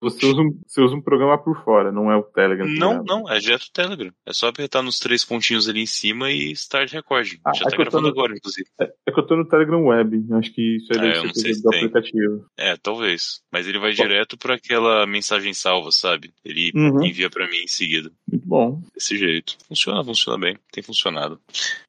Você usa, um, você usa um programa por fora, não é o Telegram. Não, não, é direto o Telegram. É só apertar nos três pontinhos ali em cima e start recording. Ah, Já é tá gravando no- agora, inclusive. É, é que eu tô no Telegram Web. Acho que isso aí É, deve ser se do tem. aplicativo. É, talvez. Mas ele vai direto pra aquela mensagem salva, sabe? Ele Uhum. envia pra mim em seguida. Muito bom. Desse jeito. Funciona, funciona bem. Tem funcionado.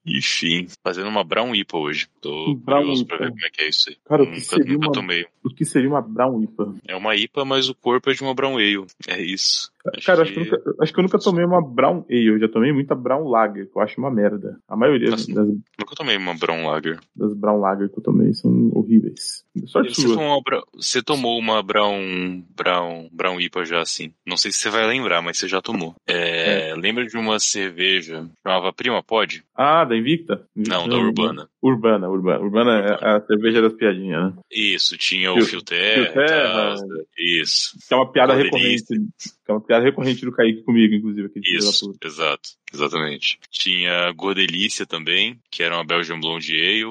Enfim, fazendo uma Brown IPA hoje. Tô Brown curioso pra IPA. ver como é que é isso aí. Cara, o que nunca, seria nunca uma- tomei. O que seria uma Brown IPA? É uma IPA, mas o corpo é de uma Brown Ale. É isso. Acho Cara, acho que- que, eu nunca, acho que eu nunca tomei uma Brown Ale. Eu já tomei muita Brown Lager, que eu acho uma merda. A maioria Nossa. das, Nunca tomei uma Brown Lager. das Brown Lager que eu tomei são horríveis. Sorte Você tomou, uma, você tomou uma Brown, Brown, Brown IPA já assim. Não sei se você vai lembrar, mas você já tomou. É, Lembra de uma cerveja chamava Prima Pod? Ah, da Invicta? Não, da Urbana. Urbana, Urbana. Urbana é a cerveja das piadinhas, né? Isso, tinha o Fio- Fio Terra. Fio Terra. tal, Isso, Que é uma piada recorrente. Que é uma piada recorrente do Kaique comigo, inclusive. Da isso, exato, exatamente. Tinha Gordelícia também, que era uma Belgian Blonde Ale.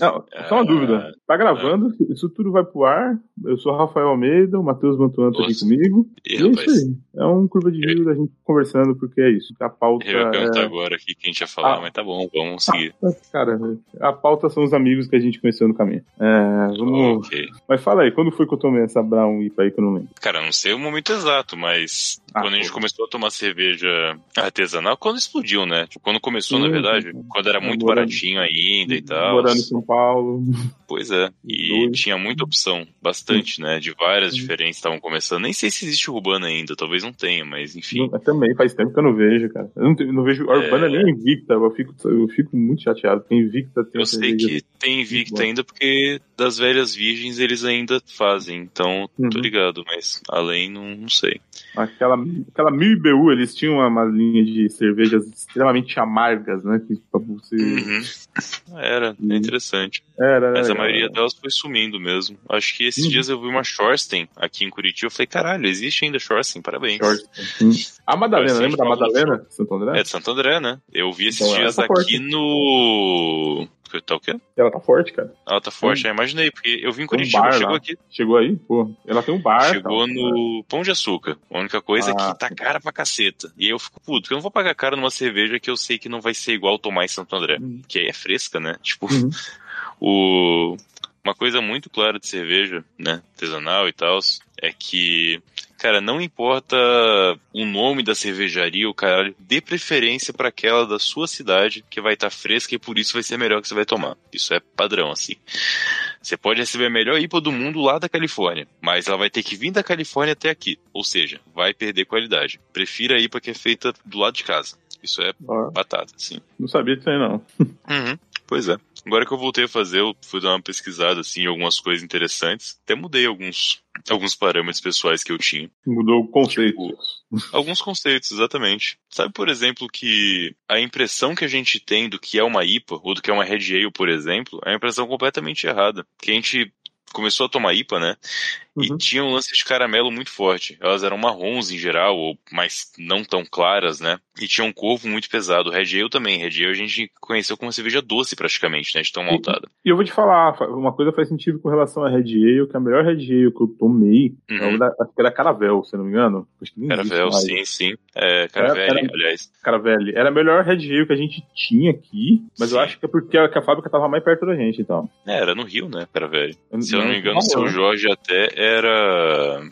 Não, só uma Ah, dúvida. Tá gravando, isso tudo vai pro ar. Eu sou Rafael Almeida, o Matheus Mantuan tá aqui comigo. E, E é isso aí. É um curva de rio da gente conversando, porque é isso. A pauta eu ia perguntar é... agora aqui quem a gente ia falar, Ah. mas tá bom, vamos seguir. Cara, a pauta são os amigos que a gente conheceu no caminho. É, vamos... Ok. Mas fala aí, quando foi que eu tomei essa Brown IPA aí que eu não lembro? Cara, não sei o momento exato, mas Ah, quando a gente pô. começou a tomar cerveja artesanal, quando explodiu, né? Tipo, quando começou, Sim, na verdade, sim. quando era muito Morando- baratinho ainda e tal. Morando em São Paulo. Pois é. E Dois. tinha muita opção, bastante, né? De várias Sim. diferentes estavam começando. Nem sei se existe Urbana ainda, talvez não tenha, mas enfim. Não, também faz tempo que eu não vejo, cara. Eu não, não vejo a Urbana É. nem Invicta. Eu fico, eu fico muito chateado. Porque Invicta tem Eu sei que tem Invicta ainda porque das velhas virgens eles ainda fazem, então tô Uhum. ligado, mas além não, não sei. Aquela, aquela Mil IBU, eles tinham uma, uma linha de cervejas extremamente amargas, né? Que você. Uhum. Era, Uhum. é interessante. Era, era Mas a legal, maioria era. delas foi sumindo mesmo. Acho que esses Uhum. dias eu vi uma Shorsten aqui em Curitiba. Eu falei, caralho, existe ainda Shorsten, parabéns. Short. Hum. A Madalena, Short, lembra da. Madalena? Santo André? É de Santo André, né? Eu vi esses Então, dias aqui forte. no. Tá o quê? Ela tá forte, cara. Ela tá forte, já imaginei, porque eu vim em Tem um Curitiba, bar chegou lá. aqui. Chegou aí? Pô, ela tem um bar. Chegou tal. no Pão de Açúcar. A única coisa é Ah. que tá cara pra caceta. E aí eu fico puto, porque eu não vou pagar caro numa cerveja que eu sei que não vai ser igual tomar em Santo André. Uhum. Que aí é fresca, né? Tipo, Uhum. o... uma coisa muito clara de cerveja, né? Artesanal e tal, é que, cara, não importa o nome da cervejaria, o caralho, dê preferência pra aquela da sua cidade que vai estar fresca e por isso vai ser a melhor que você vai tomar. Isso é padrão, assim. Você pode receber a melhor IPA do mundo lá da Califórnia, mas ela vai ter que vir da Califórnia até aqui. Ou seja, vai perder qualidade. Prefira a IPA que é feita do lado de casa. Isso é Ó, batata, sim. não sabia disso aí, não. Uhum, pois é. Agora que eu voltei a fazer, eu fui dar uma pesquisada assim, em algumas coisas interessantes. Até mudei alguns, alguns parâmetros pessoais que eu tinha. Mudou o conceito. Tipo, Alguns conceitos, exatamente. Sabe, por exemplo, que a impressão que a gente tem do que é uma IPA, ou do que é uma Red Ale, por exemplo, é uma impressão completamente errada. Que a gente começou a tomar IPA, né? E Uhum. tinha um lance de caramelo muito forte. Elas eram marrons em geral, ou mais não tão claras, né? E tinha um corpo muito pesado. Red Ale também. Red Ale a gente conheceu como uma cerveja doce praticamente, né? De tão maltada. E eu vou te falar, fa- uma coisa faz sentido com relação a Red Ale, que a melhor Red Ale que eu tomei, é Uhum. da, acho que era Caravel, se eu não me engano. Caravel, sim, sim. É, Caravelli, Era- aliás. Caravelli. Era a melhor Red Ale que a gente tinha aqui, mas eu Sim. acho que é porque a, que a fábrica tava mais perto da gente, então. É, era no Rio, né, Caravelli. Se eu não me engano, o seu. Jorge até era.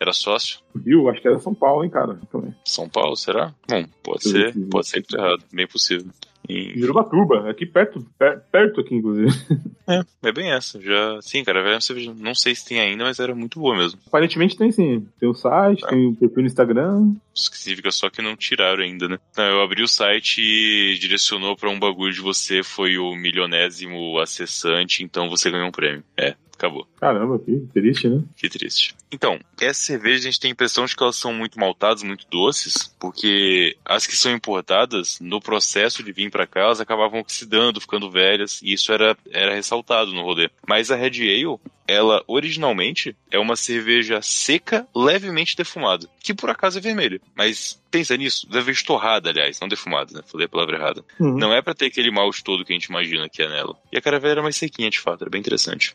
Era sócio. Rio, acho que era São Paulo, hein, cara. Também. São Paulo, será? Bom, pode Sim, ser, sim. pode ser que tô errado, bem possível. E- Jurubatuba, aqui perto, per- perto aqui, inclusive. É, é bem essa. Já, sim, cara, velho, não sei se tem ainda, mas era muito boa mesmo. Aparentemente tem sim. Tem o site, É. tem o perfil no Instagram. Significa só que não tiraram ainda, né? Não, eu abri o site e direcionou pra um bagulho de você foi o milionésimo acessante, então você ganhou um prêmio. É, acabou. Caramba, que triste, né? Que triste. Então, essas cervejas a gente tem a impressão de que elas são muito maltadas, muito doces, porque as que são importadas, no processo de vir pra cá, elas acabavam oxidando, ficando velhas, e isso era, era ressaltado no rolê. Mas a Red Ale, ela originalmente é uma cerveja seca, levemente defumada, que por acaso é vermelha. Mas pensa nisso, deve vez torrada, aliás, não defumada, né? Falei a palavra errada. Uhum. Não é para ter aquele malte todo que a gente imagina que é nela. E a caravela era mais sequinha, de fato, era bem interessante.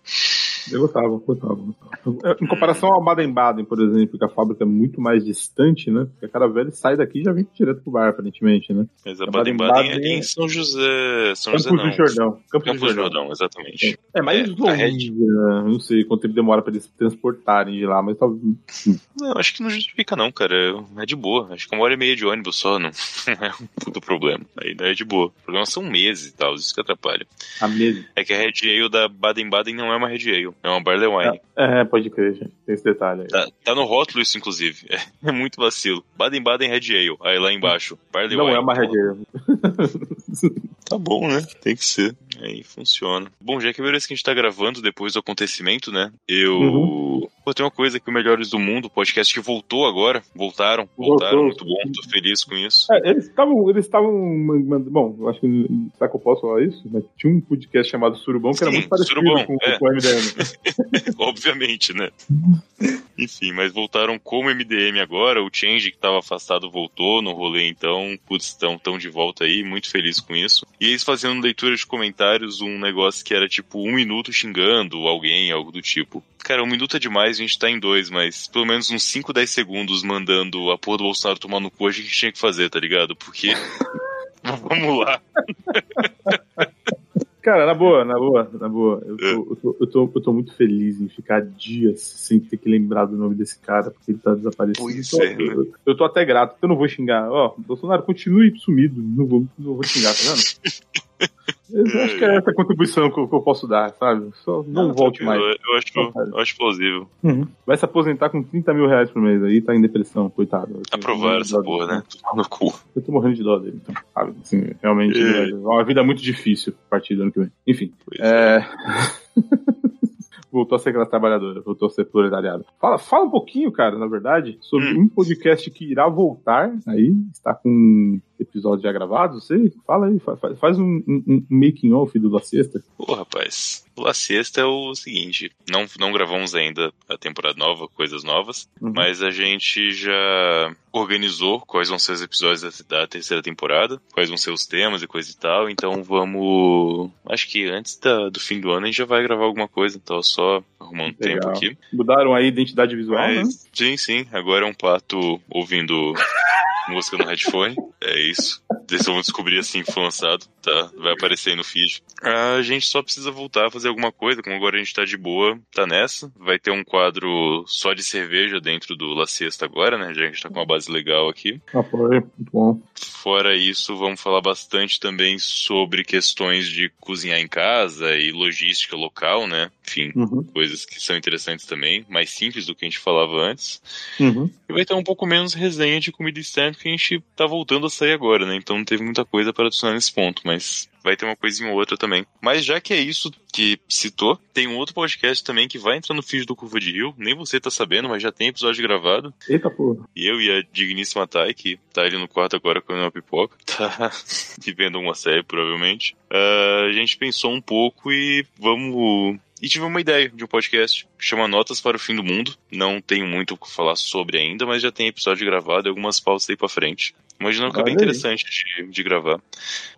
Eu gostava, gostava, gostava. Em comparação ao Baden-Baden, por exemplo, que a fábrica é muito mais distante, né? Porque a caravela sai daqui e já vem direto pro bar, aparentemente, né? Mas a Baden-Baden é em São José. São Campos José não. do Jordão. Campos, Campos do Jordão. Jordão, exatamente. É, mais é, longe, né? Não sei quanto tempo demora pra eles transportarem de lá, mas talvez. Não, acho que não justifica, não, cara. É de boa. Acho que uma hora e meia de ônibus só não é um puto problema. Aí não é de boa. O problema são meses e tal, isso que atrapalha. A meses. É que a Red Ale da Baden-Baden não é uma Red Ale, é uma Barley Wine. É, é pode crer, gente. Tem esse detalhe aí. Tá, tá no rótulo isso, inclusive. É, é muito vacilo. Baden-Baden Red Ale. Aí lá embaixo, Barley não Wine. Não é uma Red Ale. tá bom, né? Tem que ser. Aí funciona. Bom, já que é a primeira vez que a gente tá gravando depois do acontecimento, né? Eu. Uhum. Pô, tem uma coisa que o Melhores do Mundo, podcast que voltou agora. Voltaram, voltaram, Voltou. muito bom, tô feliz com isso. É, eles estavam. Eles estavam. Bom, eu acho que. Será que eu posso falar isso? Mas tinha um podcast chamado Surubão que Sim, era muito parecido Surubão, com, é. com o MDM. Obviamente, né? Enfim, mas voltaram como MDM agora. O Change, que tava afastado, voltou no rolê, então. Putz, estão tão de volta aí, muito feliz com isso. E eles fazendo leitura de comentários, um negócio que era tipo um minuto xingando alguém, algo do tipo. Cara, um minuto é demais, a gente tá em dois, mas pelo menos uns 5, 10 segundos mandando a porra do Bolsonaro tomar no cu a gente tinha que fazer, tá ligado? Porque. Vamos lá. Cara, na boa, na boa, na boa. Eu tô, eu, tô, eu, tô, eu tô, muito feliz em ficar dias sem ter que lembrar do nome desse cara, porque ele tá desaparecido. Pois eu, é, né? eu, eu, tô até grato, porque eu não vou xingar. Ó, Bolsonaro, continue sumido. Não vou, não vou xingar, tá vendo? Eu acho que é essa a contribuição que eu, que eu posso dar, sabe? Só não, não volte mais. Eu acho, eu acho plausível. Uhum. Vai se aposentar com 30 mil reais por mês aí, tá em depressão, coitado. Aprovar essa porra, né? no cu. Eu tô morrendo de dó dele, então, sabe? Assim, realmente, é. é uma vida muito difícil a partir do ano que vem. Enfim. É... é. voltou a ser aquela trabalhadora, voltou a ser proletariado. Fala, fala um pouquinho, cara, na verdade, sobre hum. um podcast que irá voltar aí, está com episódio já gravado, sei? Fala aí, faz, faz um, um, um making off do La Sexta. Pô, rapaz, o La Sexta é o seguinte, não, não gravamos ainda a temporada nova, coisas novas, uhum. mas a gente já organizou quais vão ser os episódios da, da, terceira temporada, quais vão ser os temas e coisa e tal, então vamos... Acho que antes da, do fim do ano a gente já vai gravar alguma coisa, então só arrumando Legal. tempo aqui. Mudaram a identidade visual, mas, né? Sim, sim, agora é um pato ouvindo música no headphone. É isso. Eles vão descobrir assim que for lançado. Tá, vai aparecer aí no feed. A gente só precisa voltar a fazer alguma coisa, como agora a gente tá de boa, tá nessa. Vai ter um quadro só de cerveja dentro do La Siesta agora, né? Já que a gente tá com uma base legal aqui. Ah, foi, muito bom. Fora isso, vamos falar bastante também sobre questões de cozinhar em casa e logística local, né? Enfim, uhum. coisas que são interessantes também, mais simples do que a gente falava antes. Uhum. E vai ter um pouco menos resenha de comida externa que a gente tá voltando a sair agora, né? Então não teve muita coisa para adicionar nesse ponto, mas vai ter uma coisinha ou outra também. Mas já que é isso que citou, tem um outro podcast também que vai entrar no feed do Curva de Rio. Nem você tá sabendo, mas já tem episódio gravado. Eita porra. E eu e a digníssima Thay, que tá ali no quarto agora comendo uma pipoca, tá vivendo uma série, provavelmente. Uh, a gente pensou um pouco e vamos e tive uma ideia de um podcast que chama Notas para o Fim do Mundo. Não tenho muito o que falar sobre ainda, mas já tem episódio gravado e algumas pautas aí pra frente. Uma dinâmica bem interessante de, de, gravar.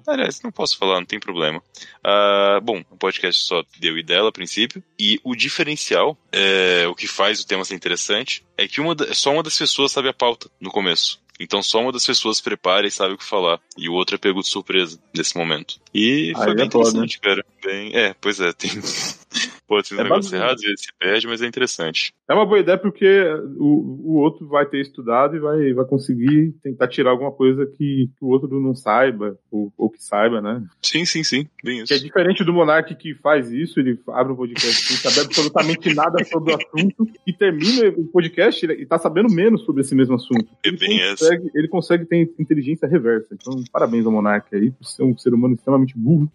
Aliás, não posso falar, não tem problema. Uh, bom, o podcast só deu e dela a princípio. E o diferencial, é, o que faz o tema ser interessante, é que uma, só uma das pessoas sabe a pauta no começo. Então só uma das pessoas prepara e sabe o que falar. E o outro é pego de surpresa nesse momento. E foi Aí bem é interessante, né? cara. Bem, é, pois é, tem. Pode ser um é negócio errado, vezes se perde, mas é interessante. É uma boa ideia porque o, o outro vai ter estudado e vai, vai conseguir tentar tirar alguma coisa que, que o outro não saiba, ou, ou, que saiba, né? Sim, sim, sim. Bem isso. Que é diferente do Monark que faz isso, ele abre um podcast sem saber absolutamente nada sobre o assunto e termina o podcast e tá sabendo menos sobre esse mesmo assunto. É ele, bem consegue, ele consegue ter inteligência reversa. Então, parabéns ao Monark aí por ser um ser humano extremamente burro.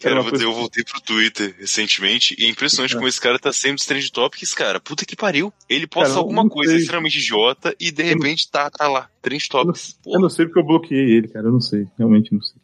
Cara, eu, coisa... eu voltei pro Twitter recentemente e é impressionante é. como esse cara tá sempre trend topics, cara. Puta que pariu. Ele posta cara, alguma coisa sei. extremamente idiota e de repente tá, tá lá, trend topics. Eu, eu não sei porque eu bloqueei ele, cara. Eu não sei. Realmente não sei.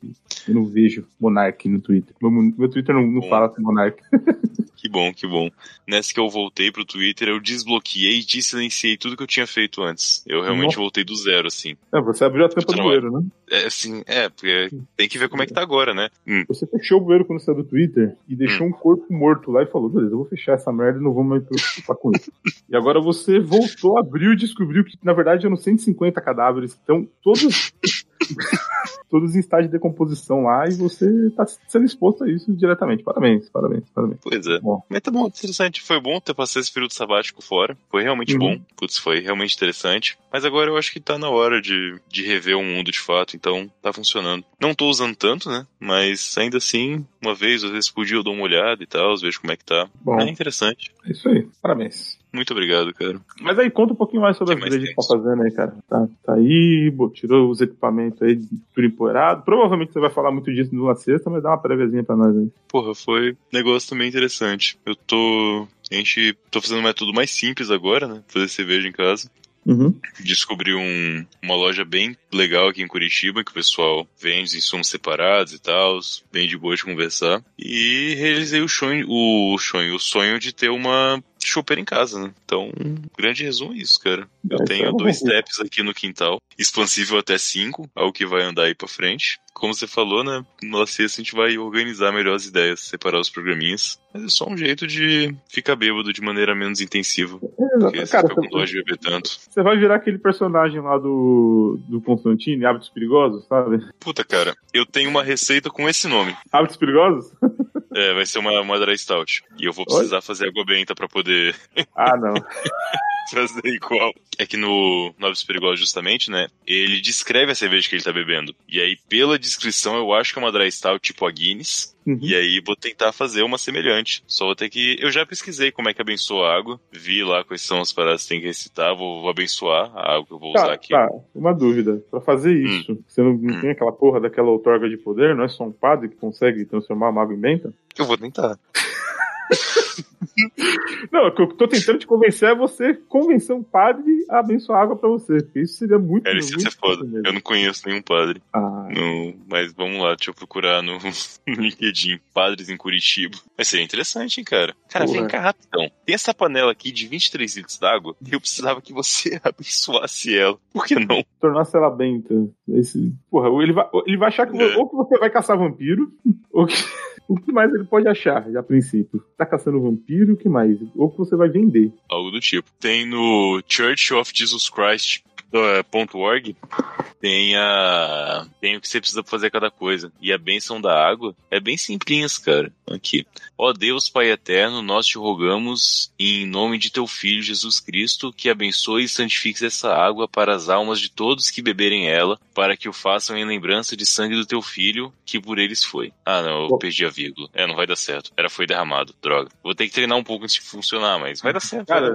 Eu não vejo Monark no Twitter. Meu, meu Twitter não, não fala com Monark. Que bom, que bom. Nessa que eu voltei pro Twitter, eu desbloqueei e desilenciei tudo que eu tinha feito antes. Eu realmente Nossa. voltei do zero, assim. É, você abriu a tampa do bueiro, né? É, sim, é, porque tem que ver como é que tá agora, né? Hum. Você fechou o bueiro quando saiu do Twitter e deixou hum. um corpo morto lá e falou, beleza, eu vou fechar essa merda e não vou mais preocupar com isso. e agora você voltou, abriu e descobriu que, na verdade, eram 150 cadáveres. Então, todos todos em estágio de decomposição lá e você está sendo exposto a isso diretamente. Parabéns, parabéns, parabéns. Pois é. Bom. Mas tá bom, interessante. Foi bom ter passado esse período sabático fora. Foi realmente uhum. bom. Putz, foi realmente interessante. Mas agora eu acho que tá na hora de, de rever o mundo de fato, então tá funcionando. Não tô usando tanto, né? Mas ainda assim, uma vez, às vezes por dia eu dou uma olhada e tal, vejo como é que tá. Bom, é interessante. É isso aí. Parabéns. Muito obrigado, cara. Mas aí, conta um pouquinho mais sobre que a gente tá fazendo aí, cara. Tá, tá aí, tirou os equipamentos aí tudo empoeirado. Provavelmente você vai falar muito disso numa sexta, mas dá uma préviazinha pra nós aí. Porra, foi negócio também interessante. Eu tô. A gente tô fazendo um método mais simples agora, né? Fazer cerveja em casa. Uhum. Descobri um, uma loja bem legal aqui em Curitiba, que o pessoal vende insumos separados e tal, bem de boa de conversar. E realizei o sonho, o sonho, o sonho de ter uma choper em casa, né? Então, grande resumo é isso, cara. Eu é, tenho tá dois steps aqui no quintal, expansível até cinco, algo que vai andar aí pra frente. Como você falou, né? No sexta a gente vai organizar melhor as ideias, separar os programinhas. Mas é só um jeito de ficar bêbado de maneira menos intensiva. É, porque cara, você fica com dó de beber tanto. Você vai virar aquele personagem lá do, do Constantine, Hábitos Perigosos, sabe? Puta, cara, eu tenho uma receita com esse nome. Hábitos Perigosos? É, vai ser uma, uma dry stout. E eu vou precisar Oi? fazer água benta pra poder. Ah, não. fazer igual. É que no Novos Perigosos, justamente, né? Ele descreve a cerveja que ele tá bebendo. E aí, pela descrição, eu acho que é uma dry stout tipo a Guinness. Uhum. E aí vou tentar fazer uma semelhante. Só vou ter que. Eu já pesquisei como é que abençoa a água. Vi lá quais são as paradas que tem que recitar. Vou, vou abençoar a água que eu vou tá, usar aqui. Tá, uma dúvida. Para fazer hum. isso, hum. você não, não hum. tem aquela porra daquela outorga de poder? Não é só um padre que consegue transformar uma água em benta? Eu vou tentar. Não, o que eu tô tentando te convencer é você convencer um padre a abençoar água pra você. Porque isso seria muito. É, isso muito é foda. Eu não conheço nenhum padre. Ah. No, mas vamos lá, deixa eu procurar no, no LinkedIn. Padres em Curitiba. Vai ser interessante, hein, cara. Cara, Porra. vem cá rapidão. Tem essa panela aqui de 23 litros d'água e eu precisava que você abençoasse ela. Por que não? Tornasse ela benta. Esse... Porra, ele vai, ele vai achar que, é. ou que você vai caçar vampiro, ou que. O que mais ele pode achar, a princípio? Tá caçando vampiro, o que mais? Ou que você vai vender. Algo do tipo. Tem no Church of Jesus Christ .org tem a tem o que você precisa fazer cada coisa. E a bênção da água é bem simples, cara. Aqui. Ó Deus Pai eterno, nós te rogamos em nome de teu filho Jesus Cristo que abençoe e santifique essa água para as almas de todos que beberem ela, para que o façam em lembrança de sangue do teu filho, que por eles foi. Ah, não, eu perdi a vírgula. É, não vai dar certo. Era foi derramado, droga. Vou ter que treinar um pouco antes de funcionar, mas vai dar certo. Cara,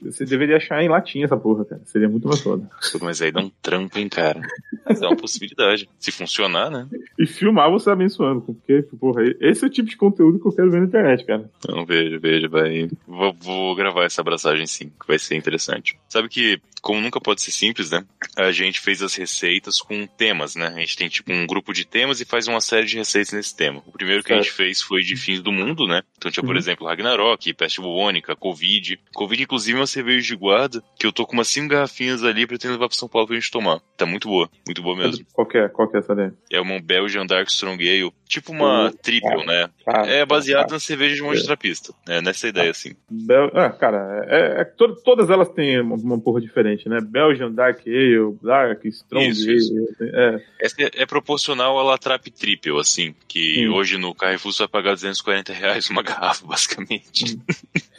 você deveria achar em latim essa porra, cara. Seria muito mais foda. Mas aí dá um trampo, hein, cara. Mas é uma possibilidade. Se funcionar, né? E filmar você abençoando, porque, porra, esse é o tipo de conteúdo que eu quero ver na internet, cara. Não, veja, veja, vai. Vou, vou gravar essa abraçagem sim, que vai ser interessante. Sabe que, como nunca pode ser simples, né? A gente fez as receitas com temas, né? A gente tem tipo um grupo de temas e faz uma série de receitas nesse tema. O primeiro que certo. a gente fez foi de fins do mundo, né? Então tinha, por uhum. exemplo, Ragnarok, peste bubônica, Covid. Covid, inclusive, é uma cerveja de guarda que eu tô com umas cinco garrafinhas ali pretendo levar pra São Paulo pra gente tomar. Tá muito boa, muito boa mesmo. Qual que é? Qual que é essa daí? É uma Belgian Dark Strong Ale, tipo uma triple, né? Ah, é baseada na cerveja de monte trapista. É nessa ideia, assim. Bel... Ah, cara, é, é, to todas elas têm uma, uma porra diferente, né? Belgian Dark Ale, Dark, Strong isso, Ale. Isso. É. Essa é, é, proporcional à La Trap Triple, assim, que Sim. hoje no Carrefour você vai pagar 240 reais uma garrafa, basicamente.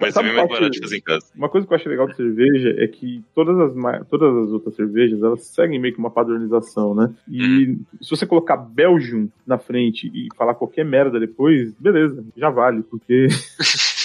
Mas é bem mais barato de fazer em casa. Uma coisa que eu acho legal de cerveja é que todas as, todas as outras cervejas, elas seguem meio que uma padronização, né? E hum. se você colocar Belgium na frente e falar qualquer merda depois, beleza, já vale, porque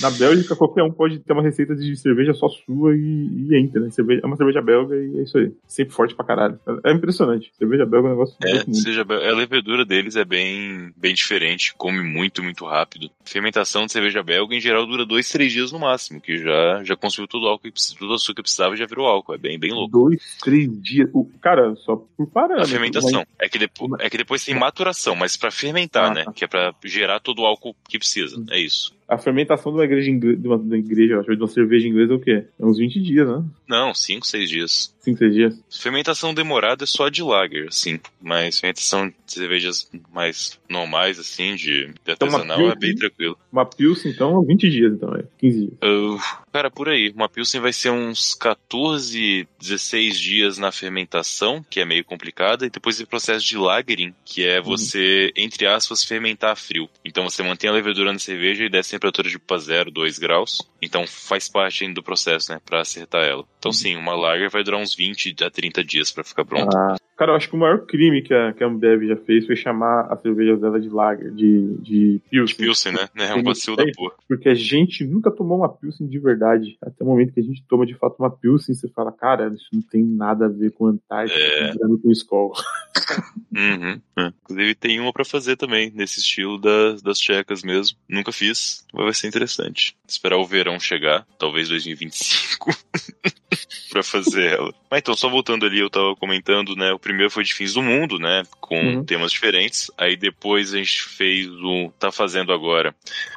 Na Bélgica, qualquer um pode ter uma receita de cerveja só sua e, e entra, né? Cerveja, é uma cerveja belga e é isso aí. Sempre forte pra caralho. É, é impressionante. Cerveja belga é um negócio. É, seja, a levedura deles é bem, bem diferente, come muito, muito rápido. fermentação de cerveja belga, em geral, dura dois, três dias no máximo, que já, já consumiu todo o álcool, todo o açúcar que precisava e já virou álcool. É bem, bem louco. Dois, três dias. O, cara, só por parâmetro. A fermentação. Mas... É, que depois, é que depois tem maturação, mas para fermentar, ah, né? Tá. Que é para gerar todo o álcool que precisa. É isso. A fermentação de uma igreja, de uma, de uma igreja, de uma cerveja inglesa é o quê? É uns 20 dias, né? Não, 5, 6 dias. 5, 6 dias. Fermentação demorada é só de lager, assim. Mas fermentação de cervejas mais normais, assim, de, de artesanal, então, é bem tranquilo. Uma Pilsen, então, 20 dias, então, é 15 dias. Uh, cara, por aí. Uma Pilsen vai ser uns 14, 16 dias na fermentação, que é meio complicada, e depois o processo de lagering, que é uhum. você, uhum. entre aspas, fermentar frio. Então você mantém a levedura na cerveja e desce temperatura de tipo 0, 2 graus. Então faz parte ainda do processo, né? Pra acertar ela. Então sim, uma lager vai durar uns 20 a 30 dias para ficar pronta. Ah, Cara, eu acho que o maior crime que a, que a Ambev já fez foi chamar a cerveja dela de lager, de, de Pilsen. De Pilsen, né? É um vacilo da porra. Porque a gente nunca tomou uma Pilsen de verdade. Até o momento que a gente toma de fato uma Pilsen, você fala, cara, isso não tem nada a ver com Antártica, é... com Skol. Uhum. É. Inclusive tem uma para fazer também, nesse estilo das, das tchecas mesmo. Nunca fiz, vai ser interessante. Esperar o verão chegar, talvez 2025. para fazer ela. Mas então, só voltando ali, eu tava comentando, né? O primeiro foi de fins do mundo, né? Com uhum. temas diferentes. Aí depois a gente fez o. tá fazendo agora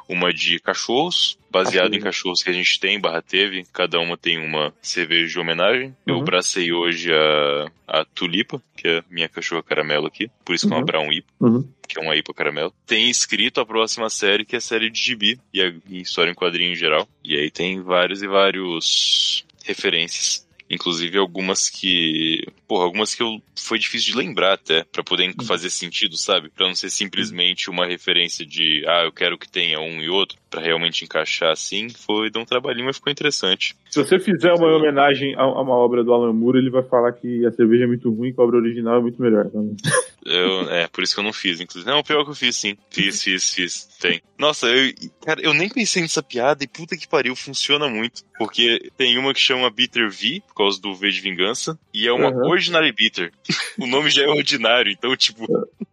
uma de cachorros, baseado em cachorros que a gente tem, barra teve. Cada uma tem uma cerveja de homenagem. Uhum. Eu bracei hoje a, a Tulipa, que é minha cachorra caramelo aqui. Por isso que é uma. Brown IPA. Uhum. Que é uma IPA caramelo. Tem escrito a próxima série, que é a série de gibi. E a história em quadrinho em geral. E aí tem vários e vários referências. Inclusive algumas que. Porra, algumas que eu foi difícil de lembrar até, para poder uhum. fazer sentido, sabe? Pra não ser simplesmente uma referência de, ah, eu quero que tenha um e outro, para realmente encaixar assim. Foi dar um trabalhinho, mas ficou interessante. Se você fizer uma homenagem a uma obra do Alan Moore, ele vai falar que a cerveja é muito ruim e que a obra original é muito melhor. Então... Eu, é, por isso que eu não fiz, inclusive. Não, pior que eu fiz, sim. Fiz, fiz, fiz. Tem. Nossa, eu, cara, eu nem pensei nessa piada e puta que pariu, funciona muito. Porque tem uma que chama Bitter V, por causa do V de vingança, e é uma uhum. Ordinary Bitter. o nome já é ordinário, então, tipo,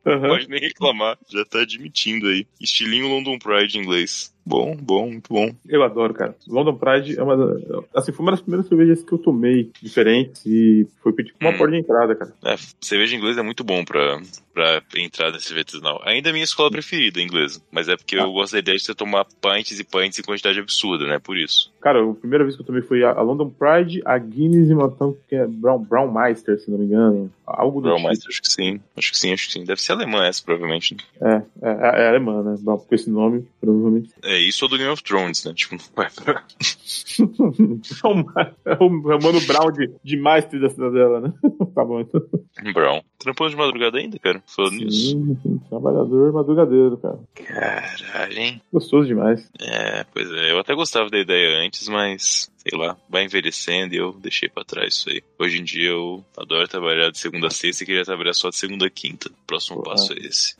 uhum. pode nem reclamar. Já tá admitindo aí. Estilinho London Pride em inglês. Bom, bom, muito bom. Eu adoro, cara. London Pride é uma. Assim, foi uma das primeiras cervejas que eu tomei diferentes e foi tipo uma hum. porta de entrada, cara. É, cerveja inglesa é muito bom pra, pra entrar nesse artesanal. Ainda é minha escola preferida, inglesa. Mas é porque ah. eu gosto da ideia de você tomar pints e pints em quantidade absurda, né? Por isso. Cara, a primeira vez que eu tomei foi a London Pride, a Guinness e uma que é Brown, Brown Meister, se não me engano. Algo do Brown tipo. Meister, acho que sim. Acho que sim, acho que sim. Deve ser alemã essa, provavelmente. Né? É, é, é, alemã, né? Com esse nome, provavelmente. É isso ou do Game of Thrones, né? Tipo, não vai pra... é o Mano Brown de, de Meister da cidadela, né? tá bom, então. Brown. Trampando de madrugada ainda, cara? Falando sim, nisso. Sim, trabalhador madrugadeiro, cara. Caralho, hein? Gostoso demais. É, pois é. Eu até gostava da ideia antes, mas sei lá, vai envelhecendo e eu deixei para trás isso aí. Hoje em dia eu adoro trabalhar de segunda a sexta e queria trabalhar só de segunda a quinta. O próximo Pô, passo é esse.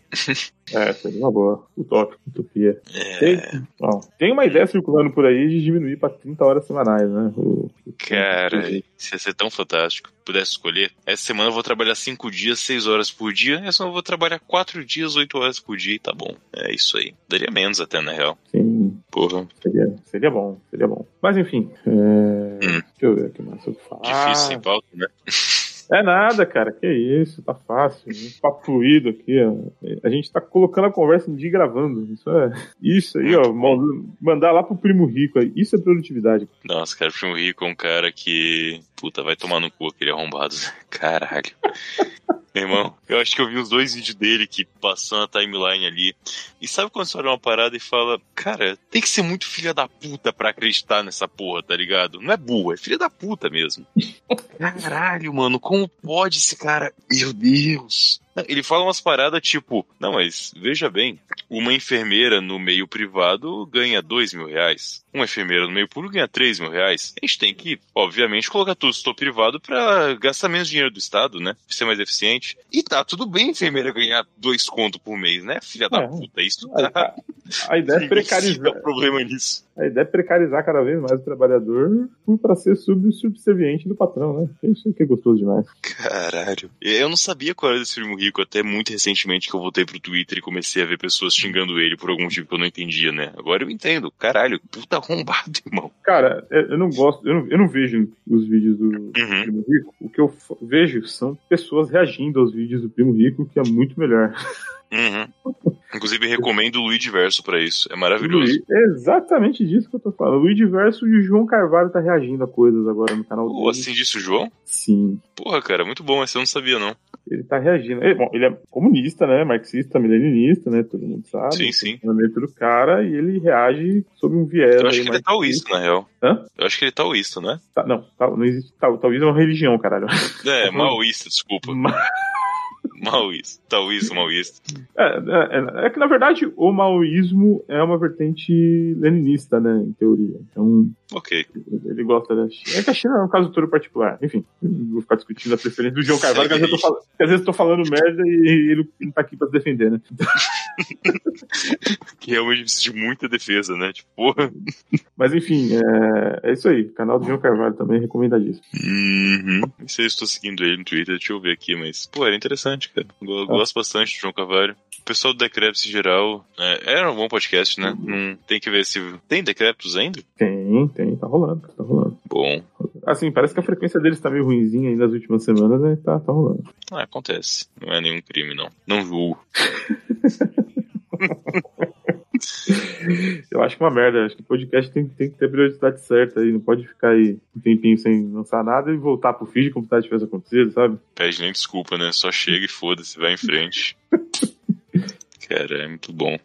é, seria uma boa. Utópico, utopia. É... Tem, bom, tem uma ideia circulando por aí de diminuir para 30 horas semanais, né? O, o Cara, isso ia ser tão fantástico. Pudesse escolher. Essa semana eu vou trabalhar 5 dias, 6 horas por dia. Essa semana eu vou trabalhar 4 dias, 8 horas por dia e tá bom. É isso aí. Daria menos até, na real. Sim. Porra. Seria, seria bom, seria bom. Mas enfim, é... hum. deixa eu ver aqui mais sobre falar. Difícil sem pauta, né? É nada, cara. Que isso, tá fácil. Papo fluido aqui, ó. A gente tá colocando a conversa em dia gravando. Isso é. Isso aí, ó. Mandar lá pro primo rico aí. Isso é produtividade. Nossa, cara, o primo rico é um cara que. Puta, vai tomar no cu aquele arrombado. Caralho. Meu irmão, eu acho que eu vi uns dois vídeos dele que passam na timeline ali. E sabe quando você olha uma parada e fala, cara, tem que ser muito filha da puta pra acreditar nessa porra, tá ligado? Não é burro, é filha da puta mesmo. Caralho, mano, como pode esse cara. Meu Deus. Ele fala umas paradas tipo, não, mas veja bem, uma enfermeira no meio privado ganha dois mil reais. Uma enfermeira no meio público ganha 3 mil reais. A gente tem que, obviamente, colocar tudo no setor privado para gastar menos dinheiro do Estado, né? Ser mais eficiente. E tá tudo bem a enfermeira ganhar dois contos por mês, né? Filha é. da puta, isso tá. A, a ideia é precarizar. o problema nisso. A ideia é precarizar cada vez mais o trabalhador para ser sub subserviente do patrão, né? Isso que é gostoso demais. Caralho. Eu não sabia qual era desse primo rico até muito recentemente que eu voltei pro Twitter e comecei a ver pessoas xingando ele por algum motivo que eu não entendia, né? Agora eu entendo. Caralho, puta arrombado, irmão. Cara, eu não gosto, eu não, eu não vejo os vídeos do uhum. Primo Rico. O que eu vejo são pessoas reagindo aos vídeos do Primo Rico, que é muito melhor. Uhum. Inclusive, recomendo o Luigi Verso pra isso. É maravilhoso. É exatamente disso que eu tô falando. O Luigi Verso e o João Carvalho tá reagindo a coisas agora no canal dele. assim disse o João? Sim. Porra, cara, muito bom. Esse eu não sabia, não. Ele tá reagindo. Ele, bom, ele é comunista, né? Marxista, mileninista, né? Todo mundo sabe. Sim, sim. O do cara e ele reage sob um viés. Eu acho que ele é taoísta, na real. Hã? Eu acho que ele é taoísta, né? Tá, não, tá, não existe. Tá, taoísmo é uma religião, caralho. É, maoísta, desculpa. Ma... Maoísta. Taoísmo maoísta. É, é, é, que, na verdade, o maoísmo é uma vertente leninista, né, em teoria. Então. Ok. Ele gosta da China. É que a China é um caso todo particular. Enfim, vou ficar discutindo a preferência do João Carvalho, que às vezes eu tô falando, às vezes eu tô falando merda e ele não tá aqui pra se defender, né? que realmente precisa de muita defesa, né? Tipo, porra. Mas enfim, é, é isso aí. Canal do João Carvalho também recomendadíssimo. Uhum. Não sei se estou seguindo ele no Twitter, deixa eu ver aqui, mas, pô, era interessante, cara. Eu ah. gosto bastante do João Carvalho. O pessoal do Decreptus em geral, é, era um bom podcast, né? Não tem que ver se. Tem Decreptus ainda? Tem, tem, tá rolando, tá rolando. Bom. Assim, parece que a frequência deles tá meio ruimzinha aí nas últimas semanas, né? Tá, tá rolando. Ah, acontece. Não é nenhum crime, não. Não julgo. Eu acho que é uma merda. Acho que o podcast tem, tem que ter a prioridade certa aí. Não pode ficar aí um tempinho sem lançar nada e voltar pro feed como se tivesse acontecido, sabe? Pede nem desculpa, né? Só chega e foda-se, vai em frente. Cara, é muito bom.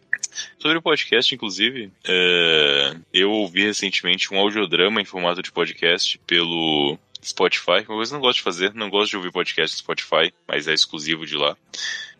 Sobre o podcast, inclusive, é... eu ouvi recentemente um audiodrama em formato de podcast pelo Spotify, uma coisa que eu não gosto de fazer, não gosto de ouvir podcast no Spotify, mas é exclusivo de lá.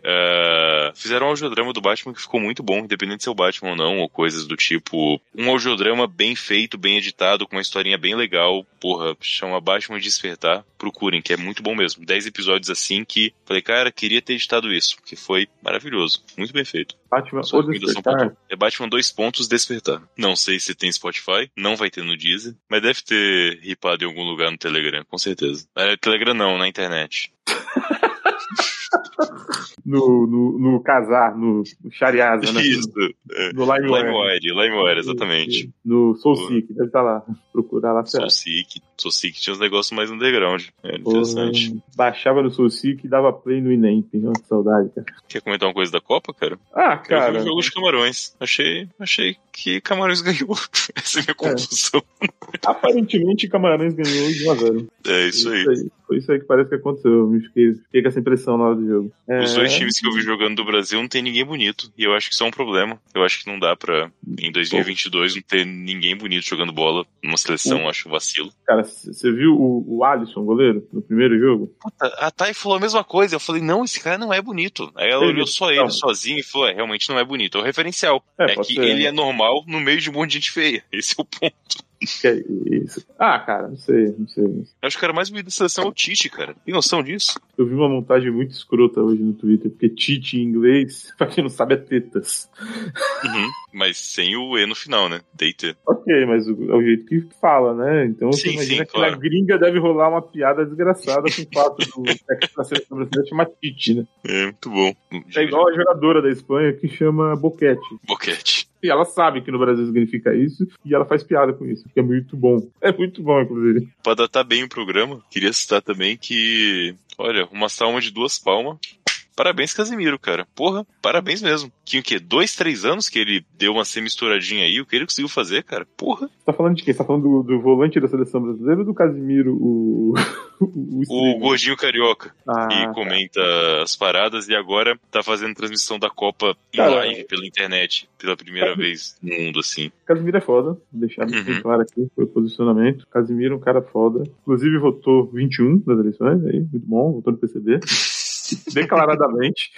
Uh, fizeram um audiodrama do Batman que ficou muito bom, independente se é o Batman ou não, ou coisas do tipo. Um audiodrama bem feito, bem editado, com uma historinha bem legal. Porra, chama Batman Despertar. Procurem, que é muito bom mesmo. Dez episódios assim que falei, cara, queria ter editado isso, que foi maravilhoso. Muito bem feito. Batman ou Despertar? É Batman dois pontos Despertar. Não sei se tem Spotify, não vai ter no Deezer, mas deve ter ripado em algum lugar no Telegram, com certeza. É, Telegram não, na internet. no, no, no casar, no, no Shariasa, né? Isso. No LimeWire. LimeWire, exatamente. No SoulSeek, deve estar tá lá. Procurar lá. SoulSeek. SoulSeek tinha uns negócios mais underground. Era interessante. Pô, baixava no SoulSeak e dava play no Inamp. Nossa, saudade, cara. Quer comentar uma coisa da Copa, cara? Ah, cara. Eu vi o jogo de Camarões. Achei, achei que Camarões ganhou. Essa é a minha é. conclusão. É. Aparentemente, Camarões ganhou de 1x0. É isso, aí. isso aí. Foi isso aí que parece que aconteceu. Eu fiquei, fiquei com essa impressão na hora do jogo. É... Os dois times que eu vi jogando do Brasil não tem ninguém bonito. E eu acho que isso é um problema. Eu acho que não dá pra, em 2022, não ter ninguém bonito jogando bola numa seleção. Pô. Acho vacilo. Cara, você viu o, o Alisson, goleiro, no primeiro jogo? Puta, a Thay falou a mesma coisa. Eu falei, não, esse cara não é bonito. Aí ela ele, olhou só ele não. sozinho e falou, é, realmente não é bonito. É o referencial. É, é que ser. ele é normal no meio de um monte de gente feia. Esse é o ponto. Que é isso? Ah, cara, não sei, não sei. Eu acho que o cara mais bonito da seleção é o Tite, cara. Tem noção disso? Eu vi uma montagem muito escrota hoje no Twitter, porque Tite em inglês, pra quem não sabe, é tetas. Uhum, mas sem o E no final, né? Data. Ok, mas o, é o jeito que fala, né? Então sim, você imagina sim, que claro. na gringa deve rolar uma piada desgraçada com o fato do técnico da seleção brasileira chamar Tite, né? É, muito bom. É igual a jogadora da Espanha que chama Boquete. Boquete. E ela sabe que no Brasil significa isso e ela faz piada com isso, que é muito bom. É muito bom, inclusive. Pra datar bem o programa, queria citar também que, olha, uma salma de duas palmas Parabéns, Casimiro, cara. Porra, parabéns mesmo. Que o quê? Dois, três anos que ele deu uma semi-misturadinha aí, o que ele conseguiu fazer, cara? Porra. Tá falando de quem? Tá falando do, do volante da seleção brasileira ou do Casimiro, o. o, o gordinho carioca. Ah, que comenta cara. as paradas e agora tá fazendo transmissão da Copa em cara, live pela internet, pela primeira vez no mundo, assim. Casimiro é foda, deixar uhum. bem claro aqui, o posicionamento. Casimiro é um cara foda. Inclusive votou 21 das eleições aí, muito bom, votou no PCB. declaradamente.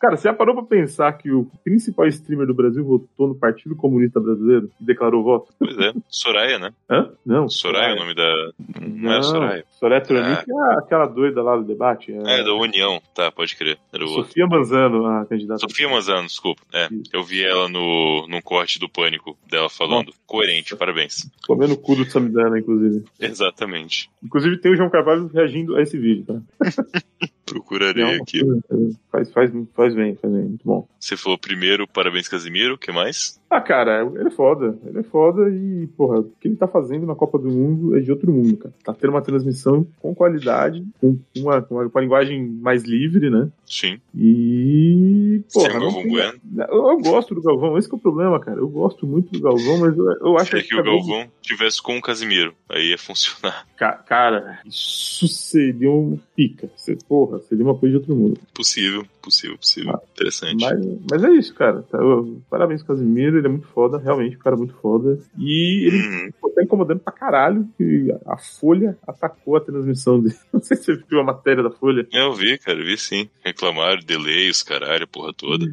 Cara, você já parou pra pensar que o principal streamer do Brasil votou no Partido Comunista Brasileiro e declarou voto? Pois é, Soraya, né? Hã? Não. Soraya é o nome da. Não, é Soraya. Soraya Tronic é. é aquela doida lá do debate. É, é da União, tá, pode crer. Era Sofia Manzano, a candidata. Sofia Manzano, desculpa. É, eu vi ela no, no corte do Pânico dela falando. Bom, Coerente, parabéns. Comendo o cu do Samidana, inclusive. Exatamente. Inclusive tem o João Carvalho reagindo a esse vídeo, tá? Procurarei Não, aqui. Faz, faz, faz bem, faz bem, muito bom. Você falou primeiro, parabéns Casimiro, o que mais? Ah, cara, ele é foda. Ele é foda e, porra, o que ele tá fazendo na Copa do Mundo é de outro mundo, cara. Tá tendo uma transmissão com qualidade, com uma, com uma, com uma linguagem mais livre, né? Sim. E. Porra, Sem Galvão Bueno. Eu, eu, gosto do Galvão, esse é o problema, cara. Eu gosto muito do Galvão, mas eu, eu acho que. que o Galvão bem... tivesse com o Casimiro, aí ia funcionar. Ca cara, isso seria um pica. Porra, seria uma coisa de outro mundo. Possível, possível, possível. Ah, Interessante. Mas, mas é isso, cara. Tá, parabéns, Casimiro ele é muito foda, realmente, o cara é muito foda. E ele uhum. tá incomodando pra caralho que a Folha atacou a transmissão dele. Não sei se você viu a matéria da Folha. Eu vi, cara, vi sim. Reclamaram, delay, os caralho, porra toda.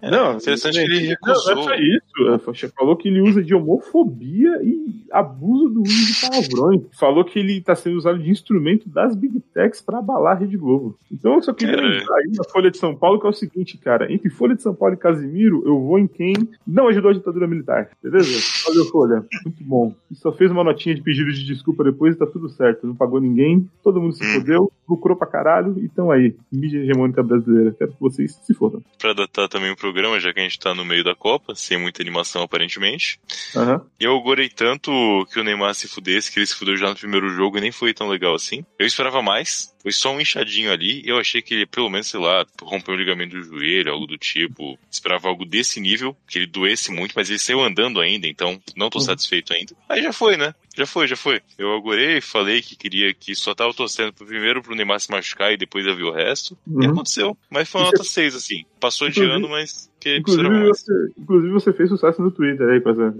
É, não, interessante que ele recusou. Não, não é isso. Ele falou que ele usa de homofobia e abuso do uso de palavrões. Falou que ele tá sendo usado de instrumento das Big Techs pra abalar a Rede Globo. Então eu só queria lembrar aí na Folha de São Paulo que é o seguinte, cara. Entre Folha de São Paulo e Casimiro, eu vou em quem não ajudou a ditadura militar. Beleza? Valeu, Folha. Muito bom. E só fez uma notinha de pedido de desculpa depois e tá tudo certo. Não pagou ninguém, todo mundo se hum. fodeu, lucrou pra caralho e tão aí. Mídia hegemônica brasileira. Quero que vocês se fodam. Pra datar também o programa, já que a gente tá no meio da Copa, sem muita animação aparentemente. Uhum. Eu agorei tanto que o Neymar se fudesse, que ele se fudeu já no primeiro jogo e nem foi tão legal assim. Eu esperava mais. Foi só um inchadinho ali. Eu achei que ele, pelo menos, sei lá, rompeu o ligamento do joelho, algo do tipo. Esperava algo desse nível, que ele doesse muito, mas ele saiu andando ainda, então não tô uhum. satisfeito ainda. Aí já foi, né? Já foi, já foi. Eu agorei, falei que queria que só tava torcendo primeiro pro Neymar se machucar e depois eu vi o resto. Uhum. E aconteceu. Mas foi uma nota 6, assim. Passou de ano, mas que inclusive você, inclusive você fez sucesso no Twitter aí essa.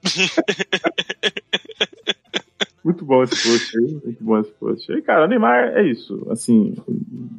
Muito bom esse post aí, muito bom esse post. E, cara, o Neymar é isso. Assim,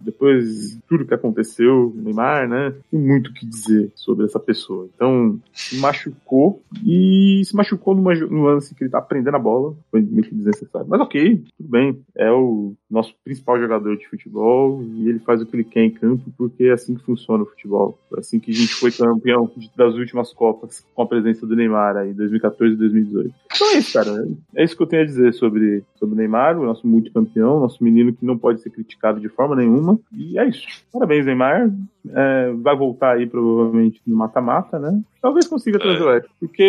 depois de tudo que aconteceu, o Neymar, né? Tem muito o que dizer sobre essa pessoa. Então, se machucou e se machucou numa, num lance que ele tá aprendendo a bola. Foi meio que desnecessário. Mas ok, tudo bem. É o nosso principal jogador de futebol e ele faz o que ele quer em campo porque é assim que funciona o futebol. É assim que a gente foi campeão das últimas Copas com a presença do Neymar aí, 2014 e 2018. Então é isso, cara. É isso que eu tenho a dizer sobre, sobre o Neymar, o nosso multicampeão, nosso menino que não pode ser criticado de forma nenhuma. E é isso. Parabéns, Neymar. É, vai voltar aí provavelmente no mata-mata, né? Talvez consiga trazer é. porque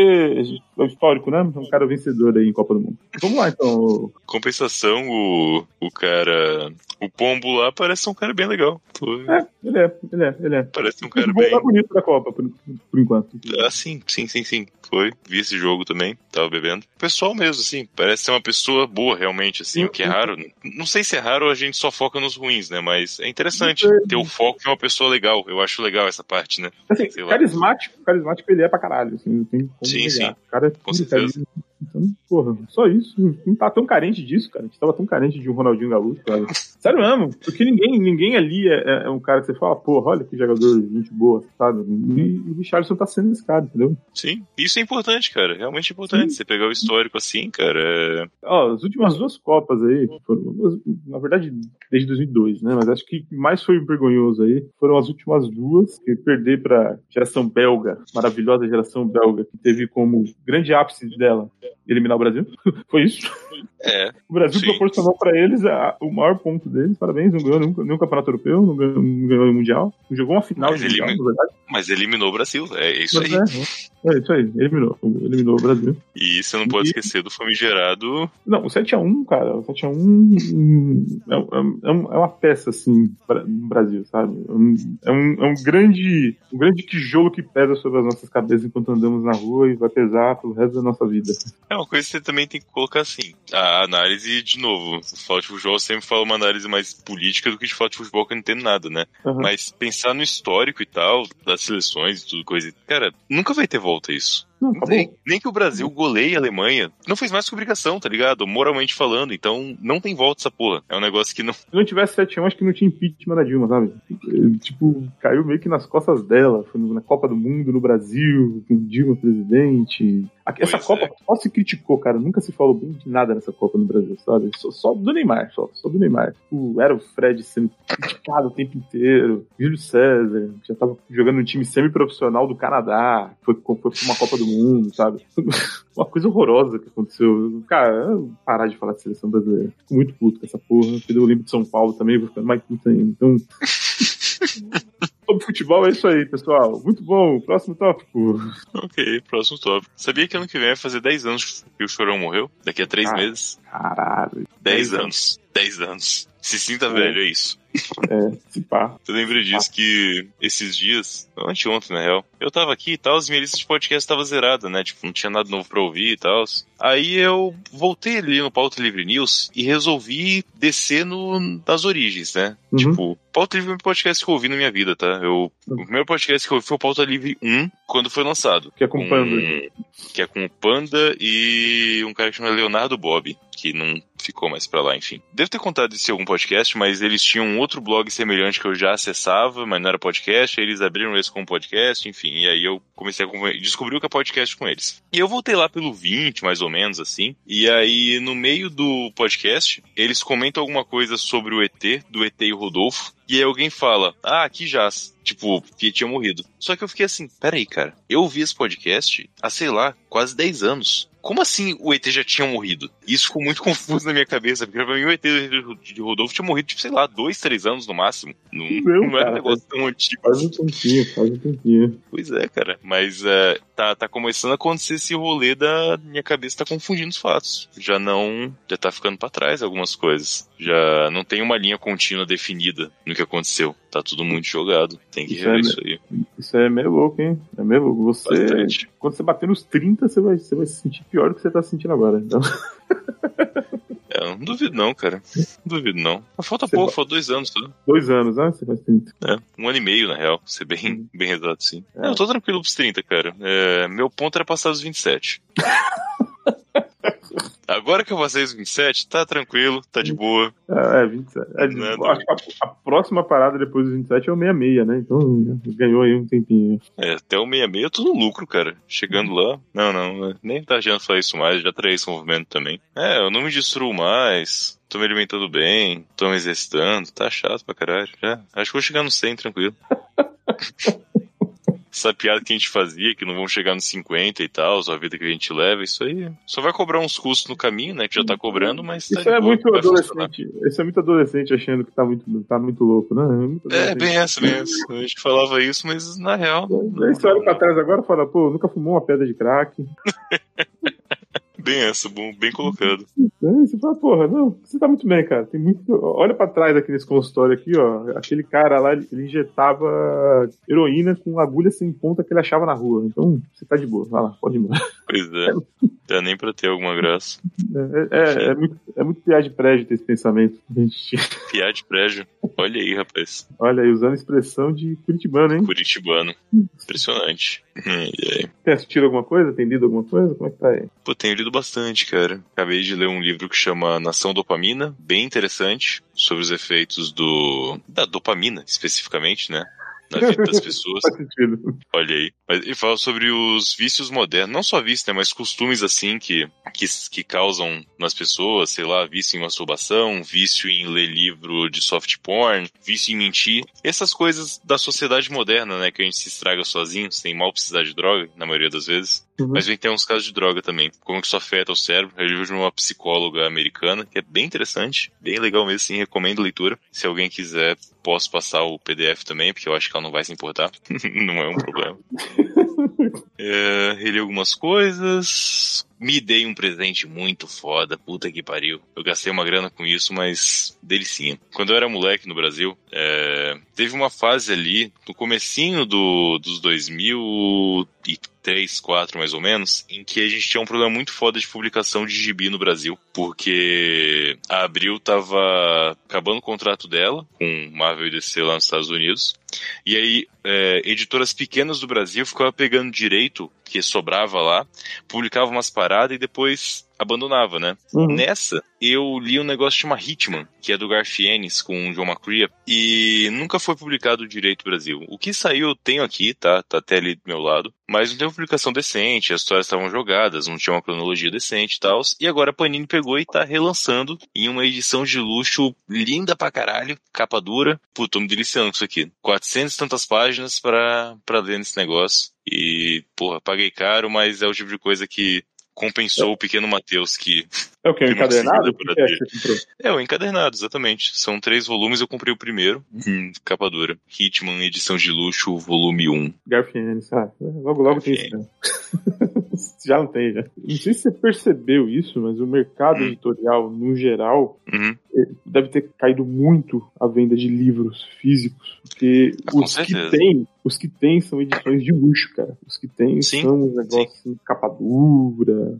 é o histórico, né? É um cara vencedor aí em Copa do Mundo. Vamos lá, então. Compensação, o, o cara. O Pombo lá parece um cara bem legal. É, ele é, ele é, ele é. Parece um cara bem. bonito da Copa, por, por enquanto. Ah, sim, sim, sim, sim. Foi. Vi esse jogo também, tava bebendo. Pessoal mesmo, assim, parece ser uma pessoa boa, realmente, assim, sim, o que é raro. Não sei se é raro ou a gente só foca nos ruins, né? Mas é interessante ter o foco em uma pessoa legal. Eu acho legal essa parte, né? Assim, carismático, carismático ele é pra caralho, assim, não tem como Sim, sim. O cara é Com certeza. Então, porra, só isso. Não tá tão carente disso, cara. A gente tava tão carente de um Ronaldinho Gaúcho, cara. Sério mesmo. Porque ninguém, ninguém ali é, é, é, um cara que você fala, porra, olha que jogador, gente boa, sabe? E o Richardson tá sendo esse cara, entendeu? Sim, isso é importante, cara. Realmente importante. Sim. Você pegar o histórico assim, cara. É... Ó, as últimas duas Copas aí, foram, na verdade, desde 2002, né? Mas acho que mais foi vergonhoso aí foram as últimas duas, que perder pra geração belga, maravilhosa geração belga, que teve como grande ápice dela eliminar o Brasil. Foi isso. É. O Brasil sim. proporcionou para eles a, o maior ponto deles. Parabéns, não ganhou nenhum, nenhum campeonato europeu, não ganhou, não ganhou o Mundial. Jogou uma final mas de mundial, na verdade. Mas eliminou o Brasil, é isso mas aí. É, é, isso aí, eliminou. Eliminou o Brasil. E você não pode e... esquecer do famigerado. Não, o 7x1, cara, o 7x1 é, é, é, uma peça, assim, no Brasil, sabe? É um, é um grande um grande tijolo que pesa sobre as nossas cabeças enquanto andamos na rua e vai pesar pelo resto da nossa vida. É uma coisa que você também tem que colocar assim. A análise, de novo, o futebol de futebol sempre fala uma análise mais política do que de futebol de futebol que eu não entendo nada, né? Uhum. Mas pensar no histórico e tal, das seleções e tudo coisa. Cara, nunca vai ter volta isso. Não, nem, nem, que o Brasil goleie a Alemanha. Não fez mais que obrigação, tá ligado? Moralmente falando. Então não tem volta essa porra. É um negócio que não. Se não tivesse 7 anos, acho que não tinha impeachment da Dilma, sabe? Tipo, caiu meio que nas costas dela. Foi na Copa do Mundo no Brasil, com Dilma presidente. Essa pois Copa é. só se criticou, cara. Nunca se falou bem de nada nessa Copa no Brasil, sabe? Só, só do Neymar, só, só do Neymar. Tipo, era o Fred sendo criticado o tempo inteiro. Júlio César, que já tava jogando no time semi-profissional do Canadá. Foi, foi pra uma Copa do Mundo, sabe? uma coisa horrorosa que aconteceu. Cara, parar de falar de seleção brasileira. Fico muito puto com essa porra. Eu lembro de São Paulo também, vou ficando mais puto ainda. Então. Sobre futebol é isso aí, pessoal. Muito bom. Próximo tópico. Ok, próximo tópico. Sabia que ano que vem vai fazer 10 anos que o Chorão morreu? Daqui a 3 ah, meses? Caralho. 10 anos. 10 anos. Se sinta é. velho, é isso. É, se pá. Eu lembro disso que esses dias, anteontem na real, eu tava aqui e tal, as minha lista de podcast tava zerada, né? Tipo, não tinha nada novo pra ouvir e tal. Aí eu voltei ali no Pauta Livre News e resolvi descer no, nas origens, né? Uhum. Tipo, Pauta Livre é um podcast que eu ouvi na minha vida, tá? Eu. O primeiro podcast que eu ouvi foi o Pauta Livre 1, quando foi lançado. Que é com o Panda. Que é com o Panda e um cara que chama Leonardo Bob, que não ficou mais pra lá, enfim. Devo ter contado isso em algum podcast, mas eles tinham um outro blog semelhante que eu já acessava, mas não era podcast, eles abriram esse como podcast, enfim, e aí eu comecei a descobrir o que é podcast com eles. E eu voltei lá pelo 20, mais ou menos, assim, e aí no meio do podcast, eles comentam alguma coisa sobre o ET, do ET e o Rodolfo, e aí alguém fala, ah, aqui jaz. Tipo, que tinha morrido. Só que eu fiquei assim, peraí, cara, eu ouvi esse podcast há, sei lá, quase 10 anos como assim o ET já tinha morrido? Isso ficou muito confuso na minha cabeça, porque pra mim o ET de Rodolfo tinha morrido, tipo, sei lá, dois, três anos no máximo. Não, não, não era um negócio tão antigo. Faz um tempinho, faz um tempinho. Pois é, cara. Mas uh, tá, tá começando a acontecer esse rolê da minha cabeça tá confundindo os fatos. Já não. Já tá ficando para trás algumas coisas. Já não tem uma linha contínua definida no que aconteceu. Tá tudo muito jogado. Tem que isso rever é isso aí. Isso é meio louco, hein? É meio louco. Você. Bastante. Quando você bater nos 30, você vai, você vai se sentir pior do que você tá sentindo agora. Então. É, não duvido não, cara. Não duvido não. Mas falta você pouco, vai... falta dois anos só. Dois anos, né? Você faz 30. É, um ano e meio, na real. Ser bem, bem exato, sim. É. Eu tô tranquilo pros 30, cara. É, meu ponto era passar os 27. Agora que eu passei os 27, tá tranquilo, tá de boa. É, 27. É, é, que a, a, próxima parada depois dos 27 é o 66, né? Então ganhou aí um tempinho. É, até o 66 eu tô no lucro, cara. Chegando lá. Não, não, é, nem tá adianta falar isso mais, já traí esse movimento também. É, eu não me destruo mais. Tô me alimentando bem, tô me exercitando, tá chato pra caralho. Já. Acho que vou chegar no 100 tranquilo. essa piada que a gente fazia, que não vão chegar nos 50 e tal, a vida que a gente leva, isso aí só vai cobrar uns custos no caminho, né? Que já tá cobrando, mas. Tá isso tá é boa, muito adolescente. Isso é muito adolescente achando que tá muito, tá muito louco, né? É, é bem essa mesmo. A gente falava isso, mas na real. Aí você olha pra trás agora e fala, pô, nunca fumou uma pedra de crack. Bem essa, bom, bem colocado. Você fala, porra, não, você tá muito bem, cara. Tem muito. Olha pra trás aqui nesse consultório aqui, ó. Aquele cara lá, ele injetava heroína com agulha sem ponta que ele achava na rua. Então, você tá de boa. Vai lá, pode ir embora. Pois é. Dá nem pra ter alguma graça. É, é, é muito, é muito piar de prédio ter esse pensamento. Piar de prédio. Olha aí, rapaz. Olha aí, usando a expressão de Curitibano, hein? Curitibano. Impressionante. E aí? Tem assistido alguma coisa? Tem lido alguma coisa? Como é que tá aí? Pô, tenho lido bastante, cara. Acabei de ler um livro que chama Nação Dopamina, bem interessante, sobre os efeitos do da dopamina, especificamente, né? Na vida das pessoas. Olha aí. Mas ele fala sobre os vícios modernos, não só vícios, né, mas costumes assim que, que, que causam nas pessoas, sei lá, vício em masturbação, vício em ler livro de soft porn, vício em mentir. Essas coisas da sociedade moderna, né, que a gente se estraga sozinho, sem mal precisar de droga, na maioria das vezes. Uhum. Mas vem ter uns casos de droga também. Como que isso afeta o cérebro. Eu livro de uma psicóloga americana, que é bem interessante, bem legal mesmo, sim, recomendo leitura. Se alguém quiser, posso passar o PDF também, porque eu acho que ela não vai se importar. não é um problema. é, reli algumas coisas. Me dei um presente muito foda, puta que pariu. Eu gastei uma grana com isso, mas delicinha. Quando eu era moleque no Brasil, é, teve uma fase ali, no comecinho do, dos 2000 e 3, 4 mais ou menos, em que a gente tinha um problema muito foda de publicação de gibi no Brasil, porque a Abril tava acabando o contrato dela com Marvel e DC lá nos Estados Unidos, E aí, é, editoras pequenas do Brasil ficavam pegando direito que sobrava lá, publicava umas paradas e depois abandonava, né? Uhum. Nessa, eu li um negócio chamado Hitman, que é do Garfienes com o John McCrea, e nunca foi publicado direito no Brasil. O que saiu eu tenho aqui, tá? Tá até ali do meu lado, mas não tem uma publicação decente, as histórias estavam jogadas, não tinha uma cronologia decente e tal, e agora a Panini pegou e tá relançando em uma edição de luxo linda pra caralho, capa dura. Puta, tô me deliciando com isso aqui. 400 e tantas páginas pra, pra ler nesse negócio. E, porra, paguei caro, mas é o tipo de coisa que compensou é. o pequeno Matheus que. É o que? O encadernado? Que é, é, o encadernado, exatamente. São três volumes, eu comprei o primeiro, hum, capa dura. Hitman, edição de luxo, volume 1. Garfienes, ah, logo logo tem isso. Né? já não tem, já. Não sei se você percebeu isso, mas o mercado hum. editorial, no geral, uhum. deve ter caído muito a venda de livros físicos. Porque ah, os que tem, os que tem são edições de luxo, cara. Os que tem sim, são os negócios sim. capa dura.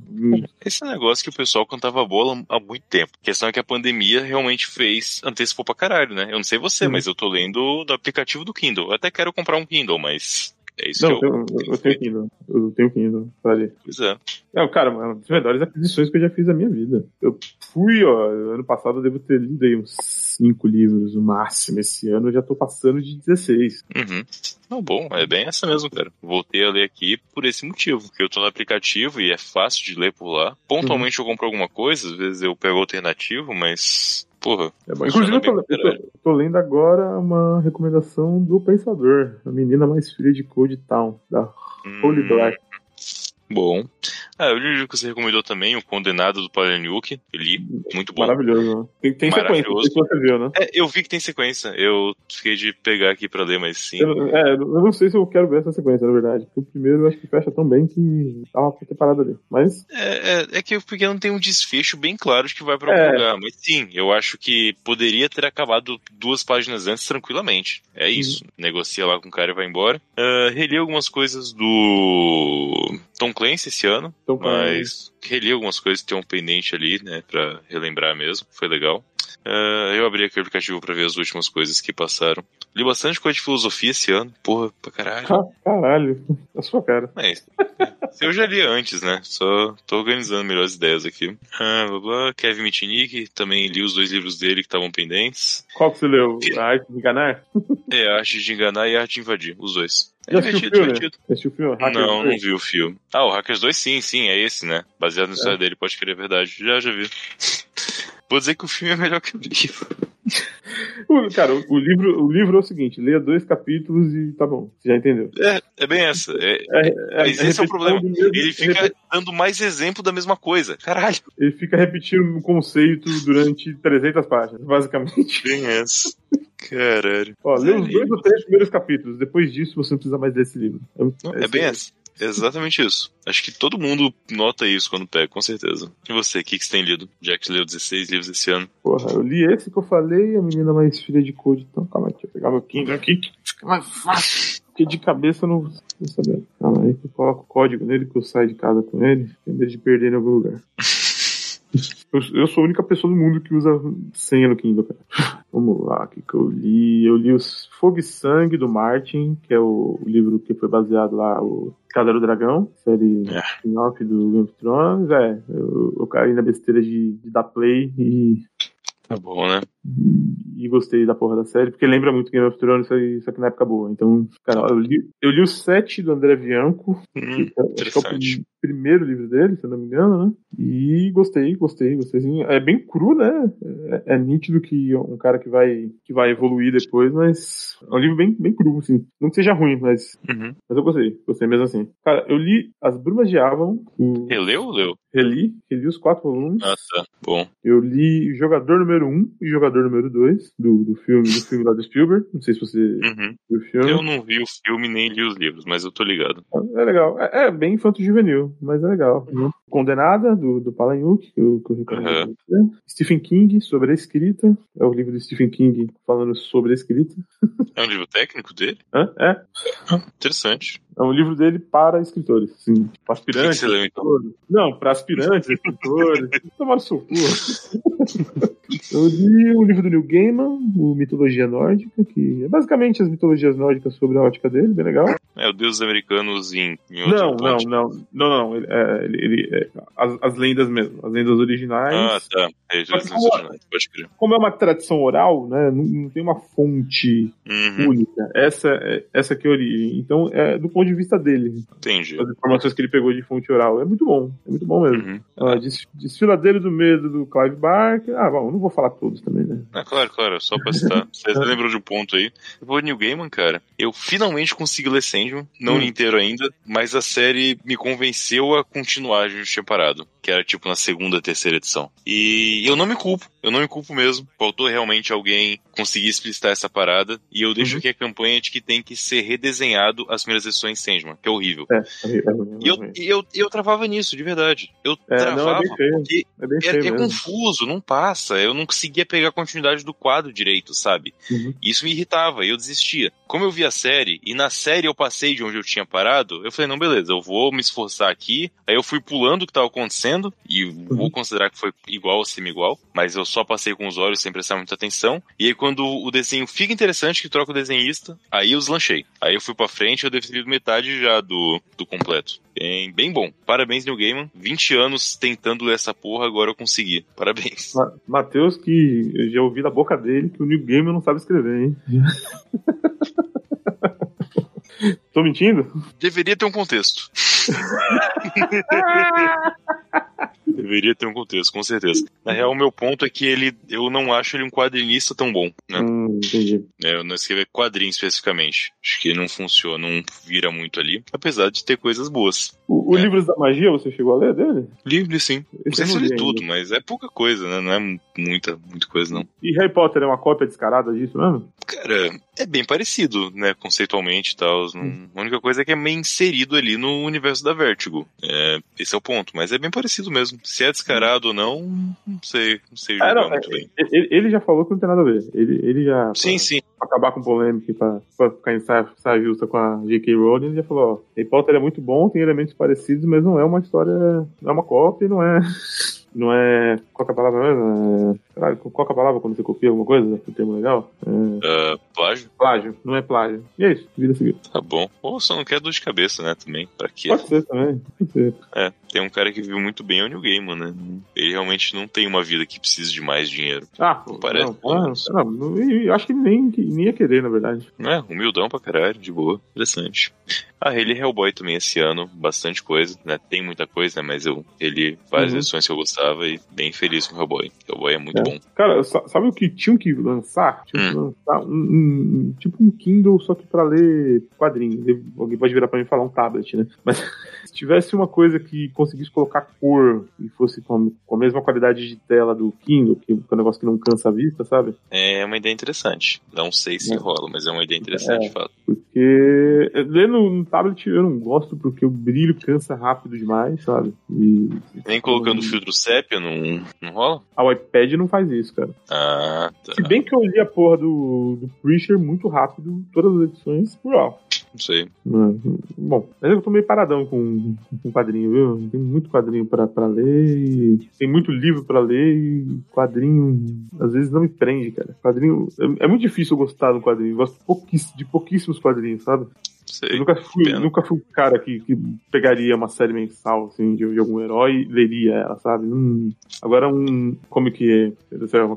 Esse é negócio que o pessoal cantava bola há muito tempo. A questão é que a pandemia realmente fez, antecipou pra caralho, né? Eu não sei você, mas eu tô lendo do aplicativo do Kindle. Eu até quero comprar um Kindle, mas é isso não, que eu, eu, eu tenho Kindle. Eu tenho Kindle pra ler. Pois é. Não, cara, uma das melhores aquisições que eu já fiz na minha vida. Eu fui, ó, ano passado eu devo ter lido aí uns cinco livros no máximo. Esse ano eu já tô passando de 16. Uhum. Não, bom, é bem essa mesmo, cara. Voltei a ler aqui por esse motivo, porque eu tô no aplicativo e é fácil de ler por lá. Pontualmente uhum. eu compro alguma coisa, às vezes eu pego alternativo, mas Porra. É. Inclusive, eu tô, eu, tô, tô, lendo agora uma recomendação do Pensador, a menina mais filha de Code Town, da hum, Holy Black. Bom. Ah, eu li o que você recomendou também, O Condenado do Palahniuk. Eu li, muito bom. Maravilhoso. Né? Tem, tem sequência, não sei se você viu, né? É, eu vi que tem sequência. Eu fiquei de pegar aqui pra ler, mas sim. Eu, é, eu não sei se eu quero ver essa sequência, na verdade. Porque o primeiro eu acho que fecha tão bem que tava pra ter parado ali. Mas. É, é, é que porque não tem um desfecho bem claro de que vai pra algum é. lugar. Mas sim, eu acho que poderia ter acabado duas páginas antes tranquilamente. É isso. Uhum. Negocia lá com o cara e vai embora. Uh, reli algumas coisas do Tom Clancy esse ano. Tom mas reli algumas coisas que tem um pendente ali, né, pra relembrar mesmo. Foi legal. Uh, eu abri aqui o aplicativo pra ver as últimas coisas que passaram. Li bastante coisa de filosofia esse ano. Porra, pra caralho. Ah, caralho, a sua cara. Mas, eu já li antes, né? Só tô organizando melhores ideias aqui. Ah, blá, blá. Kevin Mitnick, também li os dois livros dele que estavam pendentes. Qual que você leu? A Arte de Enganar? É, A Arte de Enganar e A Arte de Invadir, os dois. É divertido, divertido. Assistiu o filme? Hackers não, 2? não vi o filme. Ah, o Hackers 2 sim, sim, é esse, né? Baseado na é. história dele, pode querer verdade. Já, já vi. Vou dizer que o filme é melhor que o livro. Cara, o, livro, o livro é o seguinte: leia dois capítulos e tá bom, você já entendeu. É, é bem essa. É, é, é mas esse é o problema. Mesmo, ele fica dando mais exemplo da mesma coisa. Caralho. Ele fica repetindo um conceito durante 300 páginas, basicamente. Bem essa. Caralho. Ó, lê os dois ou três primeiros capítulos. Depois disso, você não precisa mais desse livro. É, é bem essa. Exatamente isso. Acho que todo mundo nota isso quando pega, com certeza. E você, o que, que você tem lido? Já que você leu 16 livros esse ano. Porra, eu li esse que eu falei, a menina mais filha de code. Então, calma aí, eu pegar meu Kindle aqui, que fica mais fácil. Porque de cabeça eu não vou saber. Calma aí, que eu coloco o código nele, que eu saio de casa com ele, em vez de perder em algum lugar. Eu, eu, sou a única pessoa do mundo que usa senha no Kindle, cara. Vamos lá, o que, que eu li? Eu li os Fogo e Sangue do Martin, que é o, o livro que foi baseado lá, o do Dragão, série é. spin-off do Game of Thrones. É, eu, eu caí na besteira de, de dar play e Tá bom, né? E gostei da porra da série, porque lembra muito Game of Thrones, só que na época boa. Então, cara, eu li, eu li o 7 do André Bianco, hum, que, é, é o primeiro livro dele, se eu não me engano, né? E gostei, gostei, gostei. É bem cru, né? É, é, nítido que um cara que vai, que vai evoluir depois, mas é um livro bem, bem cru, assim. Não que seja ruim, mas, uhum. mas eu gostei, gostei mesmo assim. Cara, eu li As Brumas de Avalon. O... Releu ou leu? Reli, reli os quatro volumes. Ah, tá. Bom. Eu li Jogador Número 1 um e Jogador Número 2 do, do filme do filme lá do Spielberg. Não sei se você uhum. viu o filme. Eu não vi o filme nem li os livros, mas eu tô ligado. É legal. É, é bem infanto-juvenil, mas é legal. Uhum. Condenada, do, do Palahniuk, que eu, que eu recomendo uhum. Stephen King, sobre a escrita. É o livro do Stephen King falando sobre a escrita. É um livro técnico dele? Hã? É. Ah, interessante. É um livro dele para escritores, sim. Para aspirantes. Que que leu, então? Não, para aspirantes, escritores. Tomar seu cu. Eu li o livro do Neil Gaiman, o Mitologia Nórdica, que é basicamente as mitologias nórdicas sobre a ótica dele, bem legal. É, o Deus Americanos em, em não, não, não, não, não, ele, é, ele, ele é, as, as, lendas mesmo, as lendas originais. Ah, tá. É, como, pode crer. como é uma tradição oral, né, não, não tem uma fonte uhum. única. Essa, é, essa que é a origem. Então, é do ponto de vista dele. Entendi. As informações que ele pegou de fonte oral. É muito bom, é muito bom mesmo. Uhum. Ah, Desfiladeiro do Medo do Clive Barker. Ah, bom, não vou falar todos também, né? Ah, claro, claro, só pra citar. Vocês lembram de um ponto aí. Eu vou New Gaiman, cara. Eu finalmente consegui ler Sandman, não hum. inteiro ainda, mas a série me convenceu a continuar, a gente tinha parado que era tipo na segunda, terceira edição. E eu não me culpo, eu não me culpo mesmo. Faltou realmente alguém conseguir explicitar essa parada. E eu deixo uhum. aqui a campanha de que tem que ser redesenhado as primeiras edições Sandman, que é horrível. É, é, é, e eu, eu, eu travava nisso, de verdade. Eu é, travava não, é porque é, é confuso, não passa. Eu não conseguia pegar a continuidade do quadro direito, sabe? Uhum. Isso me irritava e eu desistia. Como eu vi a série, e na série eu passei de onde eu tinha parado, eu falei, não, beleza, eu vou me esforçar aqui. Aí eu fui pulando o que tava acontecendo e vou considerar que foi igual ou semi-igual, mas eu só passei com os olhos sem prestar muita atenção. E aí, quando o desenho fica interessante, que troca o desenhista, aí eu deslanchei. Aí eu fui pra frente, eu lido metade já do, do completo. Bem, bem bom. Parabéns, New Gaiman. 20 anos tentando ler essa porra, agora eu consegui. Parabéns. Ma Matheus, que eu já ouvi da boca dele que o New Gaiman não sabe escrever, hein? Tô mentindo? Deveria ter um contexto. Deveria ter um contexto, com certeza. Na real, o meu ponto é que ele, eu não acho ele um quadrinista tão bom, né? Hum, entendi. É, eu não escrever quadrinho especificamente. Acho que não funciona, não vira muito ali, apesar de ter coisas boas. O, o é. Livros da Magia, você chegou a ler dele? Livro, sim. Esse não sei se li tudo, mas é pouca coisa, né? Não é muita, muita coisa, não. E Harry Potter é uma cópia descarada disso mesmo? Cara, é bem parecido, né? Conceitualmente e tal. Hum. A única coisa é que é meio inserido ali no universo da Vertigo. É, esse é o ponto, mas é bem parecido mesmo. Se é descarado ou não, não sei. Não sei é, não, muito é, bem. Ele, ele, já falou que não tem nada a ver. Ele, ele já. Sim, pra, sim. Pra acabar com polêmica, pra, pra ficar em saia justa com a J.K. Rowling, ele já falou: ó, Harry Potter é muito bom, tem elementos parecidos, mas não é uma história. Não é uma cópia, não é. não é. Qual é a palavra mesmo? É, caralho, qual é a palavra quando você copia alguma coisa? O termo legal? É... Uh, plágio? Plágio, não é plágio. E é isso, vida seguinte. Tá bom. Ou só não quer dor de cabeça, né? Também. Pra quê? Pode ser também. Pode ser. É, tem um cara que viu muito bem o New Game, né? Ele realmente não tem uma vida que precise de mais dinheiro. Ah, não parece. Não, não, não, eu acho que nem, nem ia querer, na verdade. É, humildão pra caralho, de boa. Interessante. Ah, ele Hellboy também esse ano, bastante coisa, né? Tem muita coisa, né? Mas eu ele várias uhum. edições que eu gostava e bem feliz com o Hellboy. Hellboy é muito é. bom. Cara, sabe o que tinham que lançar? Tinham hum. que lançar um, um, tipo um Kindle, só que pra ler quadrinhos. Alguém pode virar pra mim e falar um tablet, né? Mas se tivesse uma coisa que conseguisse colocar cor e fosse com, a mesma qualidade de tela do Kindle, que é um negócio que não cansa a vista, sabe? É uma ideia interessante. Não sei se é. rola, mas é uma ideia interessante, é, de fato. Porque lendo no tablet eu não gosto porque o brilho cansa rápido demais, sabe? E, Nem colocando o filtro sépia não, não rola? Ah, o iPad não faz isso, cara. Ah, tá. Se bem que eu li a porra do, do Preacher muito rápido, todas as edições, por ó. Não sei. Bom, mas eu tô meio paradão com, com quadrinho, viu? Tem muito quadrinho pra, pra ler, tem muito livro pra ler e quadrinho às vezes não me prende, cara. Quadrinho. É, é muito difícil eu gostar do quadrinho. Eu gosto de pouquíssimos quadrinhos, sabe? Sei, eu nunca fui, nunca fui um cara que, que pegaria uma série mensal assim, de, de algum herói e leria ela, sabe? Hum. Agora um comic.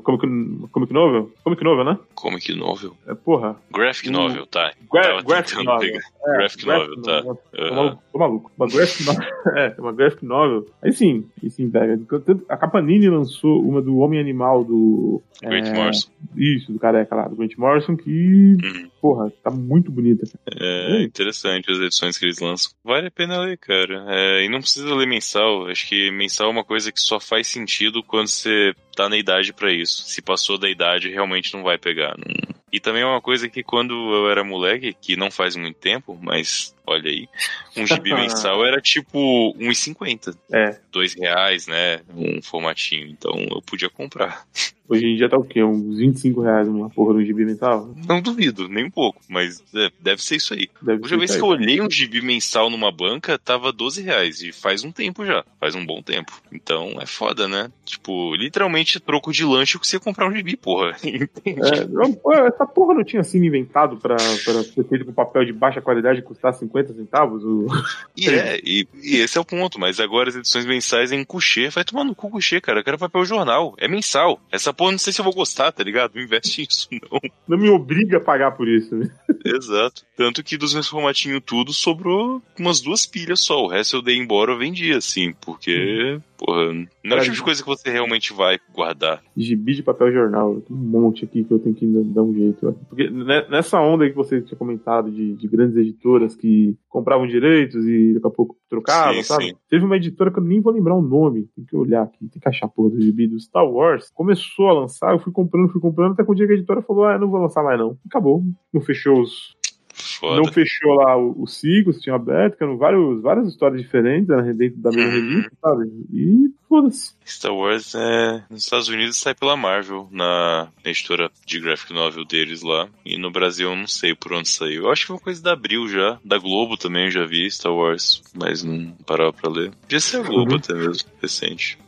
Comic, comic novel? Comic novel, né? Comic novel? É, porra. Graphic novel, tá. Gra graphic novel. É, graphic novel, tá. Uhum. Tô maluco. Uma graphic novel. é, uma graphic novel. Aí sim, aí sim, pega. A Capanini lançou uma do Homem Animal do. Grant é, Morrison. Isso, do careca lá, do Grant Morrison, que. Uhum. Porra, tá muito bonita. É interessante as edições que eles lançam. Vale a pena ler, cara. É, e não precisa ler mensal. Acho que mensal é uma coisa que só faz sentido quando você tá na idade para isso. Se passou da idade, realmente não vai pegar. Não... E também é uma coisa que quando eu era moleque, que não faz muito tempo, mas olha aí, um gibi mensal era tipo 1,50. É. Dois reais, né? Um formatinho. Então eu podia comprar. Hoje em dia tá o quê? Uns 25 reais uma porra do gibi mensal? Não duvido, nem um pouco, mas é, deve ser isso aí. Deve Hoje vez que eu olhei um gibi mensal numa banca, tava 12 reais. E faz um tempo já. Faz um bom tempo. Então é foda, né? Tipo, literalmente troco de lanche que você comprar um gibi, porra. É, essa porra não tinha sido inventado pra, pra ser feito com papel de baixa qualidade e custar 50 centavos? O... E é, e, e, esse é o ponto. Mas agora as edições mensais em coucher. Vai tomar no cu coucher, cara. Eu quero papel jornal. É mensal. Essa porra não sei se eu vou gostar, tá ligado? Não investe nisso, não. Não me obriga a pagar por isso, né? Exato. Tanto que dos meus formatinhos tudo sobrou umas duas pilhas só. O resto eu dei embora ou vendi, assim, porque, porra, não é o tipo de coisa que você realmente vai guardar. Gibi de papel jornal, tem um monte aqui que eu tenho que dar um jeito. Porque nessa onda aí que você tinha comentado de, de grandes editoras que compravam direitos e daqui a pouco trocavam, sabe? Sim. Teve uma editora que eu nem vou lembrar o nome, tem que olhar aqui, tem que achar a porra do gibi do Star Wars. Começou a lançar, eu fui comprando, fui comprando, até que o dia que a editora falou, ah, não vou lançar mais não. Acabou, não fechou os, Foda. Não fechou lá o, o Ciclos, tinha aberto, que eram vários, várias histórias diferentes né, dentro da mesma uhum. revista, sabe? E foda-se. Star Wars é, nos Estados Unidos sai pela Marvel, na, editora de graphic novel deles lá. E no Brasil eu não sei por onde saiu. Eu acho que foi uma coisa da Abril já. Da Globo também eu já vi Star Wars, mas não parava pra ler. Podia ser a Globo uhum. até mesmo, recente.